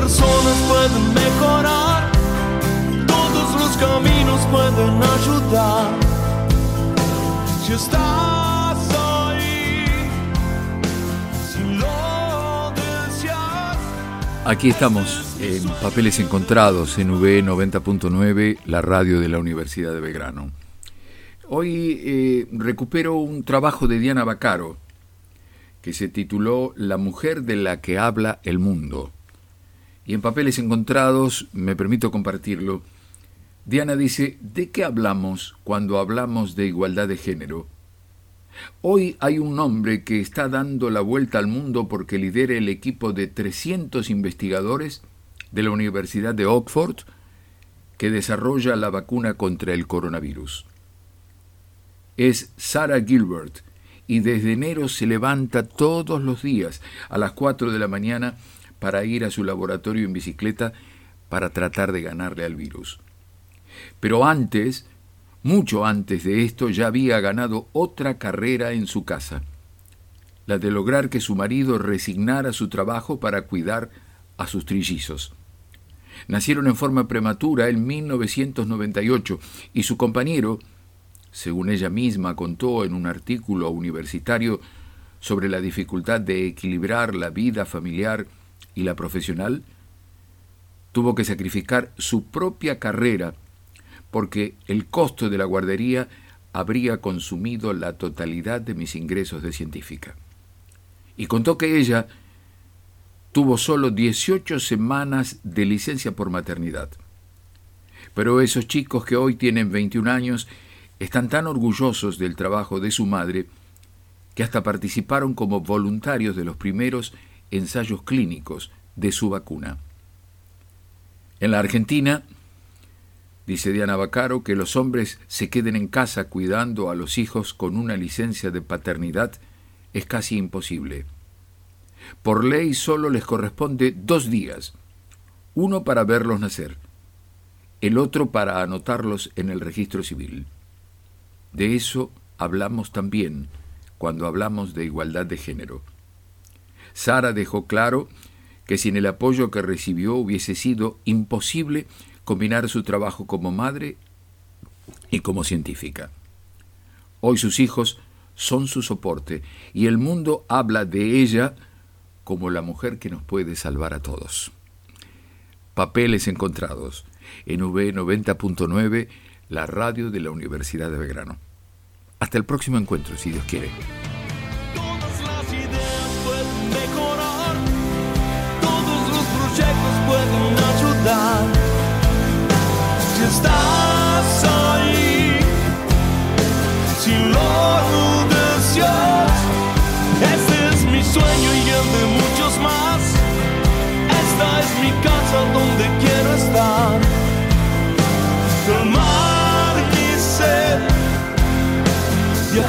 Personas pueden mejorar. Todos los caminos pueden ayudar. Si estás ahí, si lo deseas. Aquí estamos en Papeles Encontrados en V 90.9, la radio de la Universidad de Belgrano. Hoy eh, recupero un trabajo de Diana Bacaro que se tituló La mujer de la que habla el mundo. Y en Papeles Encontrados me permito compartirlo. Diana dice, ¿de qué hablamos cuando hablamos de igualdad de género? Hoy hay un hombre que está dando la vuelta al mundo porque lidera el equipo de 300 investigadores de la Universidad de Oxford que desarrolla la vacuna contra el coronavirus es Sarah Gilbert y desde enero se levanta todos los días a las 4 de la mañana para ir a su laboratorio en bicicleta para tratar de ganarle al virus. Pero antes, mucho antes de esto, ya había ganado otra carrera en su casa, la de lograr que su marido resignara su trabajo para cuidar a sus trillizos. Nacieron en forma prematura en 1998 y su compañero, según ella misma contó en un artículo universitario sobre la dificultad de equilibrar la vida familiar y la profesional, tuvo que sacrificar su propia carrera porque el costo de la guardería habría consumido la totalidad de mis ingresos de científica. Y contó que ella tuvo solo 18 semanas de licencia por maternidad. Pero esos chicos que hoy tienen 21 años están tan orgullosos del trabajo de su madre que hasta participaron como voluntarios de los primeros ensayos clínicos de su vacuna. En la Argentina, dice Diana Bacaro, que los hombres se queden en casa cuidando a los hijos con una licencia de paternidad es casi imposible. Por ley solo les corresponde dos días, uno para verlos nacer, el otro para anotarlos en el registro civil. De eso hablamos también cuando hablamos de igualdad de género. Sara dejó claro que sin el apoyo que recibió hubiese sido imposible combinar su trabajo como madre y como científica. Hoy sus hijos son su soporte y el mundo habla de ella como la mujer que nos puede salvar a todos. Papeles encontrados en V 90.9, la radio de la Universidad de Belgrano. Hasta el próximo encuentro, si Dios quiere. Todos los proyectos pueden ayudar. Si estás ahí, si lo deseas, ese es mi sueño y el de muchos más. Esta es mi casa donde quiero estar. Calmar mi sed. Your